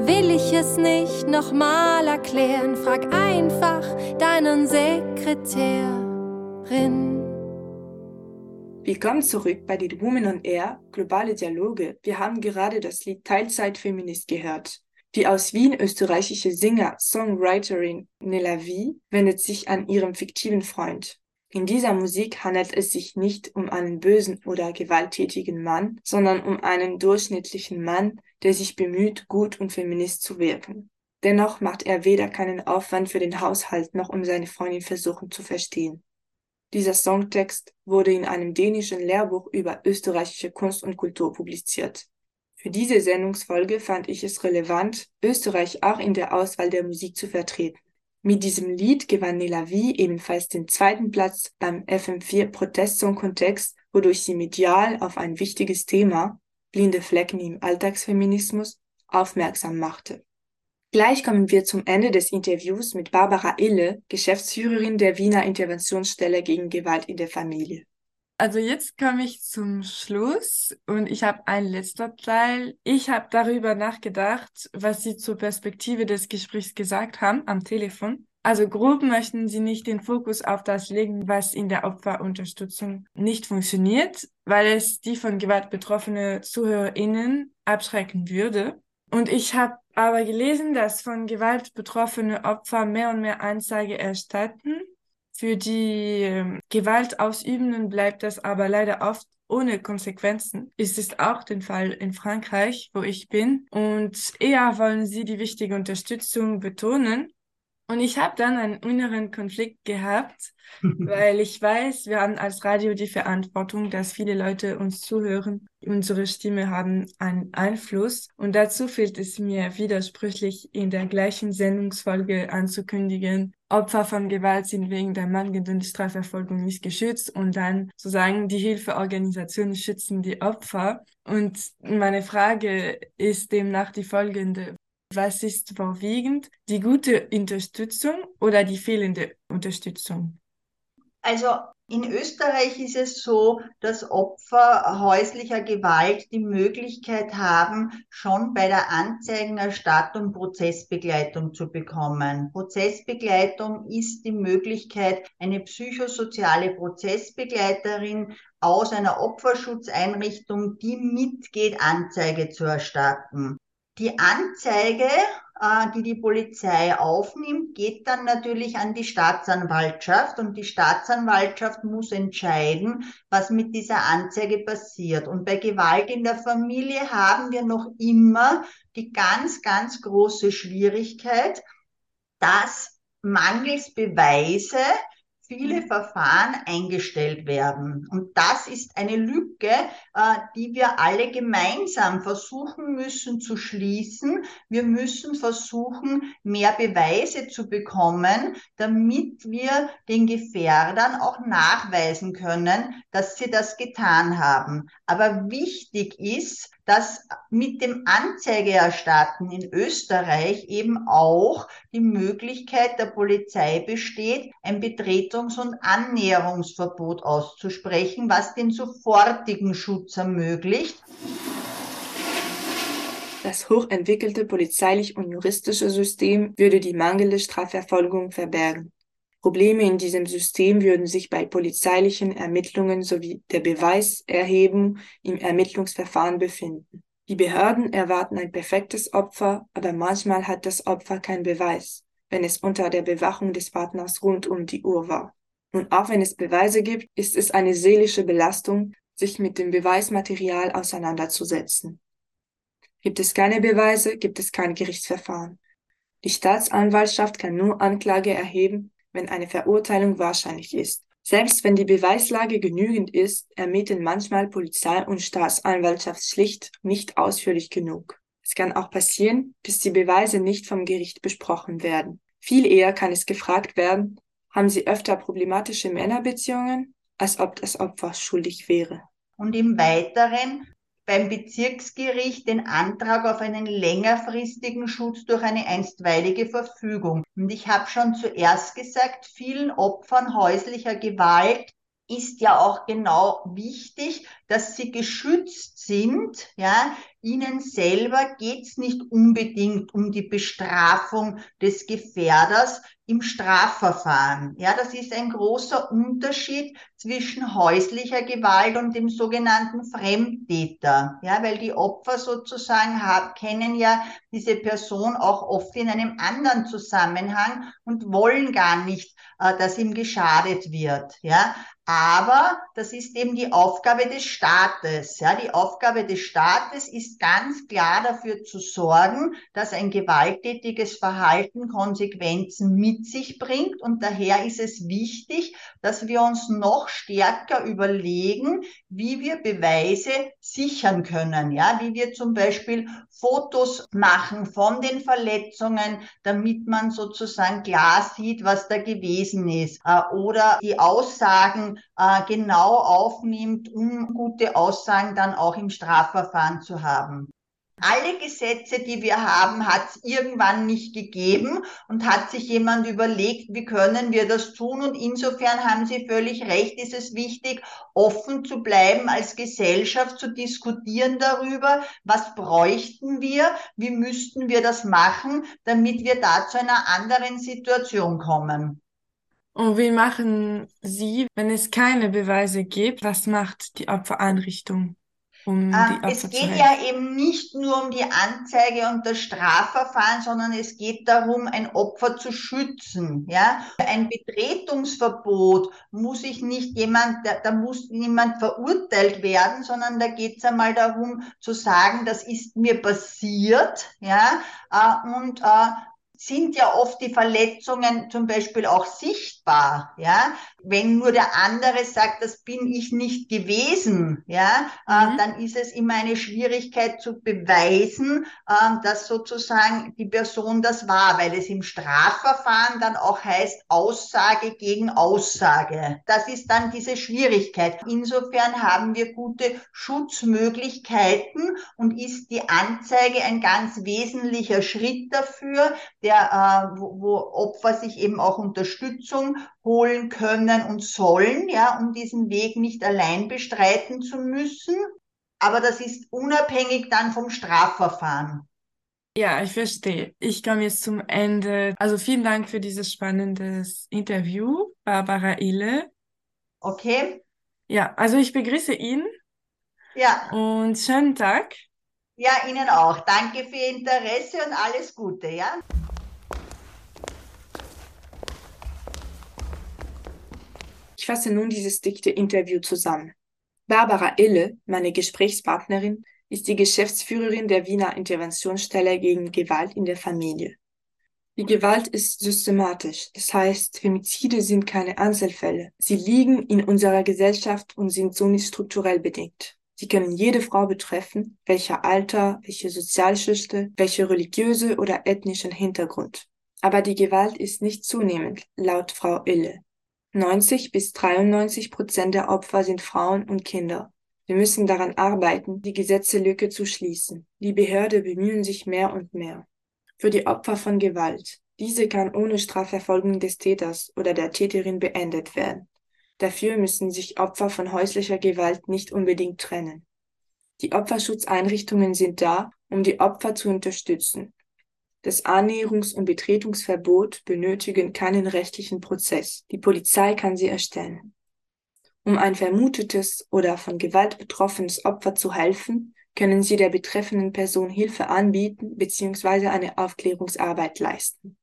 Will ich es nicht nochmal erklären, frag einfach deinen Sekretärin. Willkommen zurück bei den Women on Air, globale Dialoge. Wir haben gerade das Lied Teilzeitfeminist gehört. Die aus Wien österreichische Singer, Songwriterin Nella Vie wendet sich an ihrem fiktiven Freund. In dieser Musik handelt es sich nicht um einen bösen oder gewalttätigen Mann, sondern um einen durchschnittlichen Mann, der sich bemüht, gut und feminist zu wirken. Dennoch macht er weder keinen Aufwand für den Haushalt noch um seine Freundin versuchen zu verstehen. Dieser Songtext wurde in einem dänischen Lehrbuch über österreichische Kunst und Kultur publiziert. Für diese Sendungsfolge fand ich es relevant, Österreich auch in der Auswahl der Musik zu vertreten. Mit diesem Lied gewann Nella Vie ebenfalls den zweiten Platz beim FM4 Protestsong Kontext, wodurch sie medial auf ein wichtiges Thema, blinde Flecken im Alltagsfeminismus, aufmerksam machte. Gleich kommen wir zum Ende des Interviews mit Barbara Ille, Geschäftsführerin der Wiener Interventionsstelle gegen Gewalt in der Familie. Also jetzt komme ich zum Schluss und ich habe ein letzter Teil. Ich habe darüber nachgedacht, was Sie zur Perspektive des Gesprächs gesagt haben am Telefon. Also grob möchten Sie nicht den Fokus auf das legen, was in der Opferunterstützung nicht funktioniert, weil es die von Gewalt betroffene ZuhörerInnen abschrecken würde. Und ich habe aber gelesen, dass von Gewalt betroffene Opfer mehr und mehr Anzeige erstatten. Für die ähm, Gewaltausübenden bleibt das aber leider oft ohne Konsequenzen. Ist es auch der Fall in Frankreich, wo ich bin. Und eher wollen sie die wichtige Unterstützung betonen. Und ich habe dann einen inneren Konflikt gehabt, weil ich weiß, wir haben als Radio die Verantwortung, dass viele Leute uns zuhören. Unsere Stimme haben einen Einfluss. Und dazu fehlt es mir widersprüchlich in der gleichen Sendungsfolge anzukündigen, Opfer von Gewalt sind wegen der mangelnden Strafverfolgung nicht geschützt und dann sozusagen die Hilfeorganisationen schützen die Opfer. Und meine Frage ist demnach die folgende. Was ist vorwiegend, die gute Unterstützung oder die fehlende Unterstützung? Also in Österreich ist es so, dass Opfer häuslicher Gewalt die Möglichkeit haben, schon bei der Anzeigenerstattung Prozessbegleitung zu bekommen. Prozessbegleitung ist die Möglichkeit, eine psychosoziale Prozessbegleiterin aus einer Opferschutzeinrichtung, die mitgeht, Anzeige zu erstatten. Die Anzeige, äh, die die Polizei aufnimmt, geht dann natürlich an die Staatsanwaltschaft und die Staatsanwaltschaft muss entscheiden, was mit dieser Anzeige passiert. Und bei Gewalt in der Familie haben wir noch immer die ganz, ganz große Schwierigkeit, dass mangels Beweise viele Verfahren eingestellt werden. Und das ist eine Lücke, äh, die wir alle gemeinsam versuchen müssen zu schließen. Wir müssen versuchen, mehr Beweise zu bekommen, damit wir den Gefährdern auch nachweisen können, dass sie das getan haben. Aber wichtig ist, dass mit dem Anzeigeerstatten in Österreich eben auch die Möglichkeit der Polizei besteht, ein Betretungs- und Annäherungsverbot auszusprechen, was den sofortigen Schutz ermöglicht. Das hochentwickelte polizeilich und juristische System würde die mangelnde Strafverfolgung verbergen. Probleme in diesem System würden sich bei polizeilichen Ermittlungen sowie der Beweiserhebung im Ermittlungsverfahren befinden. Die Behörden erwarten ein perfektes Opfer, aber manchmal hat das Opfer keinen Beweis, wenn es unter der Bewachung des Partners rund um die Uhr war. Und auch wenn es Beweise gibt, ist es eine seelische Belastung, sich mit dem Beweismaterial auseinanderzusetzen. Gibt es keine Beweise, gibt es kein Gerichtsverfahren. Die Staatsanwaltschaft kann nur Anklage erheben, wenn eine Verurteilung wahrscheinlich ist. Selbst wenn die Beweislage genügend ist, ermitteln manchmal Polizei und Staatsanwaltschaft schlicht nicht ausführlich genug. Es kann auch passieren, bis die Beweise nicht vom Gericht besprochen werden. Viel eher kann es gefragt werden, haben Sie öfter problematische Männerbeziehungen, als ob das Opfer schuldig wäre. Und im Weiteren beim Bezirksgericht den Antrag auf einen längerfristigen Schutz durch eine einstweilige Verfügung. Und ich habe schon zuerst gesagt, vielen Opfern häuslicher Gewalt ist ja auch genau wichtig, dass sie geschützt sind. Ja, ihnen selber geht's nicht unbedingt um die Bestrafung des Gefährders, im Strafverfahren. Ja, das ist ein großer Unterschied zwischen häuslicher Gewalt und dem sogenannten Fremdtäter. Ja, weil die Opfer sozusagen haben, kennen ja diese Person auch oft in einem anderen Zusammenhang und wollen gar nicht, äh, dass ihm geschadet wird. Ja, aber das ist eben die Aufgabe des Staates. Ja, die Aufgabe des Staates ist ganz klar dafür zu sorgen, dass ein gewalttätiges Verhalten Konsequenzen mit sich bringt. Und daher ist es wichtig, dass wir uns noch stärker überlegen, wie wir Beweise sichern können. Ja, wie wir zum Beispiel Fotos machen von den Verletzungen, damit man sozusagen klar sieht, was da gewesen ist. Äh, oder die Aussagen äh, genau aufnimmt, um gute Aussagen dann auch im Strafverfahren zu haben. Alle Gesetze, die wir haben, hat es irgendwann nicht gegeben und hat sich jemand überlegt, wie können wir das tun. Und insofern haben Sie völlig recht, ist es wichtig, offen zu bleiben als Gesellschaft, zu diskutieren darüber, was bräuchten wir, wie müssten wir das machen, damit wir da zu einer anderen Situation kommen. Und wie machen Sie, wenn es keine Beweise gibt? Was macht die Opfereinrichtung? Um ähm, die Opfer es geht ja eben nicht nur um die Anzeige und das Strafverfahren, sondern es geht darum, ein Opfer zu schützen. Ja, ein Betretungsverbot muss ich nicht jemand, da, da muss niemand verurteilt werden, sondern da geht es einmal darum zu sagen, das ist mir passiert. Ja, äh, und äh, sind ja oft die Verletzungen zum Beispiel auch sichtbar, ja. Wenn nur der andere sagt, das bin ich nicht gewesen, ja, äh, Mhm. dann ist es immer eine Schwierigkeit zu beweisen, äh, dass sozusagen die Person das war, weil es im Strafverfahren dann auch heißt Aussage gegen Aussage. Das ist dann diese Schwierigkeit. Insofern haben wir gute Schutzmöglichkeiten und ist die Anzeige ein ganz wesentlicher Schritt dafür, der, äh, wo, wo Opfer sich eben auch Unterstützung holen können und sollen, ja, um diesen Weg nicht allein bestreiten zu müssen. Aber das ist unabhängig dann vom Strafverfahren. Ja, ich verstehe. Ich komme jetzt zum Ende. Also vielen Dank für dieses spannendes Interview, Barbara Ille. Okay? Ja, also ich begrüße ihn Ja, und schönen Tag. ja, Ihnen auch. Danke für Ihr Interesse und alles Gute, ja? Fasse nun dieses dickte Interview zusammen. Barbara Ille, meine Gesprächspartnerin, ist die Geschäftsführerin der Wiener Interventionsstelle gegen Gewalt in der Familie. Die Gewalt ist systematisch, das heißt, Femizide sind keine Einzelfälle. Sie liegen in unserer Gesellschaft und sind somit strukturell bedingt. Sie können jede Frau betreffen, welcher Alter, welche Sozialschichte, welche religiöse oder ethnischen Hintergrund. Aber die Gewalt ist nicht zunehmend, laut Frau Ille. 90 bis 93 Prozent der Opfer sind Frauen und Kinder. Wir müssen daran arbeiten, die Gesetzelücke zu schließen. Die Behörden bemühen sich mehr und mehr. Für die Opfer von Gewalt. Diese kann ohne Strafverfolgung des Täters oder der Täterin beendet werden. Dafür müssen sich Opfer von häuslicher Gewalt nicht unbedingt trennen. Die Opferschutzeinrichtungen sind da, um die Opfer zu unterstützen. Das Annäherungs- und Betretungsverbot benötigen keinen rechtlichen Prozess. Die Polizei kann sie erstellen. Um ein vermutetes oder von Gewalt betroffenes Opfer zu helfen, können Sie der betreffenden Person Hilfe anbieten bzw. eine Aufklärungsarbeit leisten.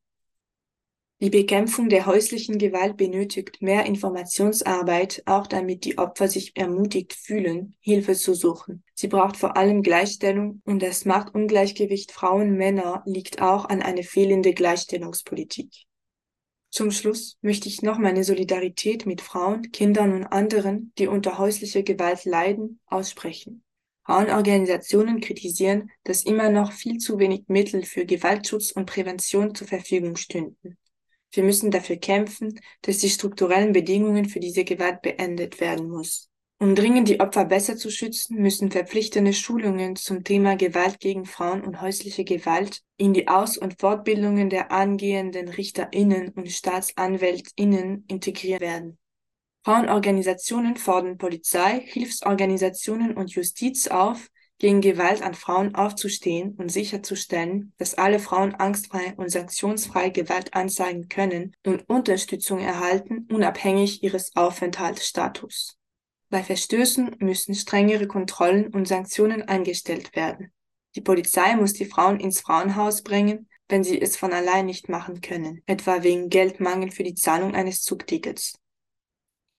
Die Bekämpfung der häuslichen Gewalt benötigt mehr Informationsarbeit, auch damit die Opfer sich ermutigt fühlen, Hilfe zu suchen. Sie braucht vor allem Gleichstellung und das Machtungleichgewicht Frauen-Männer liegt auch an eine fehlende Gleichstellungspolitik. Zum Schluss möchte ich noch meine Solidarität mit Frauen, Kindern und anderen, die unter häuslicher Gewalt leiden, aussprechen. Frauenorganisationen kritisieren, dass immer noch viel zu wenig Mittel für Gewaltschutz und Prävention zur Verfügung stünden. Wir müssen dafür kämpfen, dass die strukturellen Bedingungen für diese Gewalt beendet werden muss. Um dringend die Opfer besser zu schützen, müssen verpflichtende Schulungen zum Thema Gewalt gegen Frauen und häusliche Gewalt in die Aus- und Fortbildungen der angehenden Richterinnen und Staatsanwältinnen integriert werden. Frauenorganisationen fordern Polizei, Hilfsorganisationen und Justiz auf, gegen Gewalt an Frauen aufzustehen und sicherzustellen, dass alle Frauen angstfrei und sanktionsfrei Gewalt anzeigen können und Unterstützung erhalten, unabhängig ihres Aufenthaltsstatus. Bei Verstößen müssen strengere Kontrollen und Sanktionen eingestellt werden. Die Polizei muss die Frauen ins Frauenhaus bringen, wenn sie es von allein nicht machen können, etwa wegen Geldmangel für die Zahlung eines Zugtickets.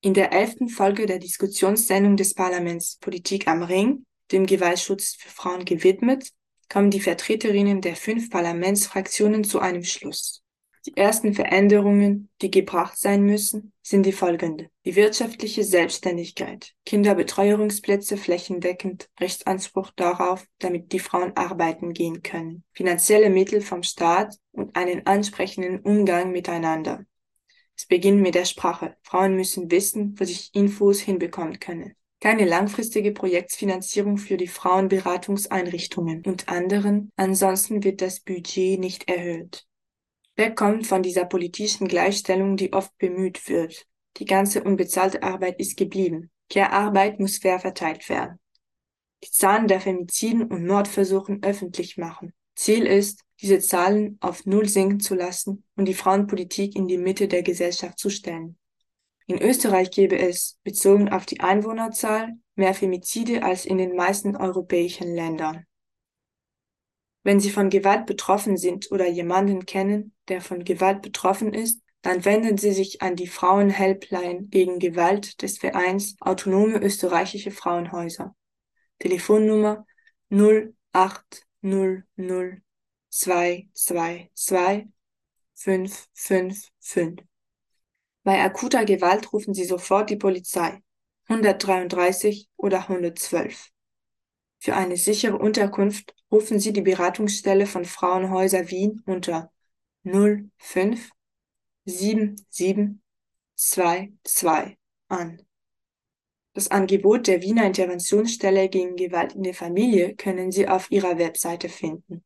In der elften Folge der Diskussionssendung des Parlaments Politik am Ring dem Gewaltschutz für Frauen gewidmet, kommen die Vertreterinnen der fünf Parlamentsfraktionen zu einem Schluss. Die ersten Veränderungen, die gebracht sein müssen, sind die folgende. Die wirtschaftliche Selbstständigkeit, Kinderbetreuungsplätze flächendeckend, Rechtsanspruch darauf, damit die Frauen arbeiten gehen können, finanzielle Mittel vom Staat und einen ansprechenden Umgang miteinander. Es beginnt mit der Sprache. Frauen müssen wissen, wo sich Infos hinbekommen können keine langfristige Projektfinanzierung für die Frauenberatungseinrichtungen und anderen, ansonsten wird das Budget nicht erhöht. Wer kommt von dieser politischen Gleichstellung, die oft bemüht wird? Die ganze unbezahlte Arbeit ist geblieben. Care-Arbeit muss fair verteilt werden. Die Zahlen der Femiziden und Mordversuchen öffentlich machen. Ziel ist, diese Zahlen auf Null sinken zu lassen und die Frauenpolitik in die Mitte der Gesellschaft zu stellen. In Österreich gäbe es, bezogen auf die Einwohnerzahl, mehr Femizide als in den meisten europäischen Ländern. Wenn Sie von Gewalt betroffen sind oder jemanden kennen, der von Gewalt betroffen ist, dann wenden Sie sich an die Frauenhelpline gegen Gewalt des Vereins Autonome Österreichische Frauenhäuser. Telefonnummer 0800 222 555. Bei akuter Gewalt rufen Sie sofort die Polizei 133 oder 112. Für eine sichere Unterkunft rufen Sie die Beratungsstelle von Frauenhäuser Wien unter 05 77 22 an. Das Angebot der Wiener Interventionsstelle gegen Gewalt in der Familie können Sie auf ihrer Webseite finden.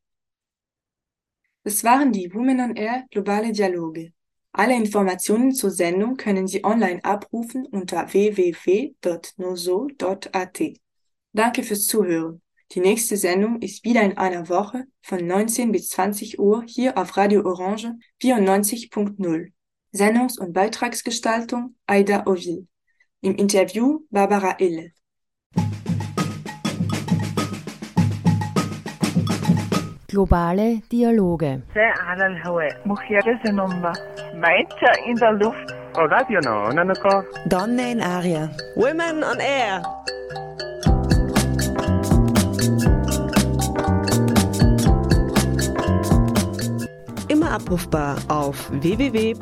Das waren die Women on Air globale Dialoge. Alle Informationen zur Sendung können Sie online abrufen unter www.noso.at. Danke fürs Zuhören. Die nächste Sendung ist wieder in einer Woche von 19 bis 20 Uhr hier auf Radio Orange 94.0. Sendungs- und Beitragsgestaltung Aida Ovil. Im Interview Barbara Ille. Globale Dialoge. Mainzer in der Luft. Oh, Radio no, no, no, Donne in Aria. Women on Air. Immer abrufbar auf www.noso.at.